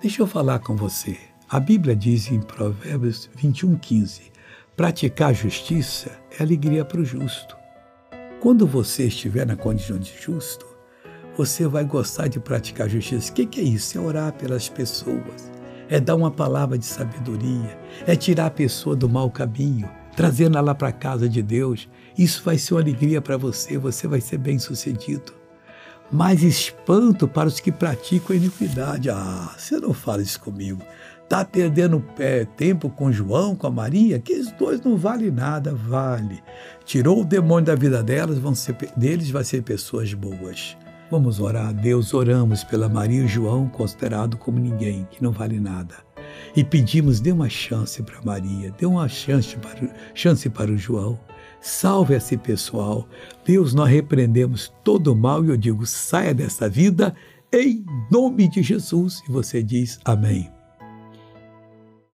Deixa eu falar com você. A Bíblia diz em Provérbios 21:15: praticar justiça é alegria para o justo. Quando você estiver na condição de justo, você vai gostar de praticar justiça. O que é isso? É orar pelas pessoas, é dar uma palavra de sabedoria, é tirar a pessoa do mau caminho, trazendo ela para a casa de Deus. Isso vai ser uma alegria para você, você vai ser bem sucedido. Mas espanto para os que praticam a iniquidade. Ah, você não fala isso comigo. Está perdendo é, tempo com João, com a Maria, que os dois não valem nada, vale. Tirou o demônio da vida delas, vão ser, deles vai ser pessoas boas. Vamos orar a Deus, oramos pela Maria e João, considerado como ninguém, que não vale nada. E pedimos, dê uma chance para Maria, dê uma chance para, chance para o João. Salve esse pessoal. Deus, nós repreendemos todo o mal e eu digo, saia dessa vida em nome de Jesus. E você diz amém.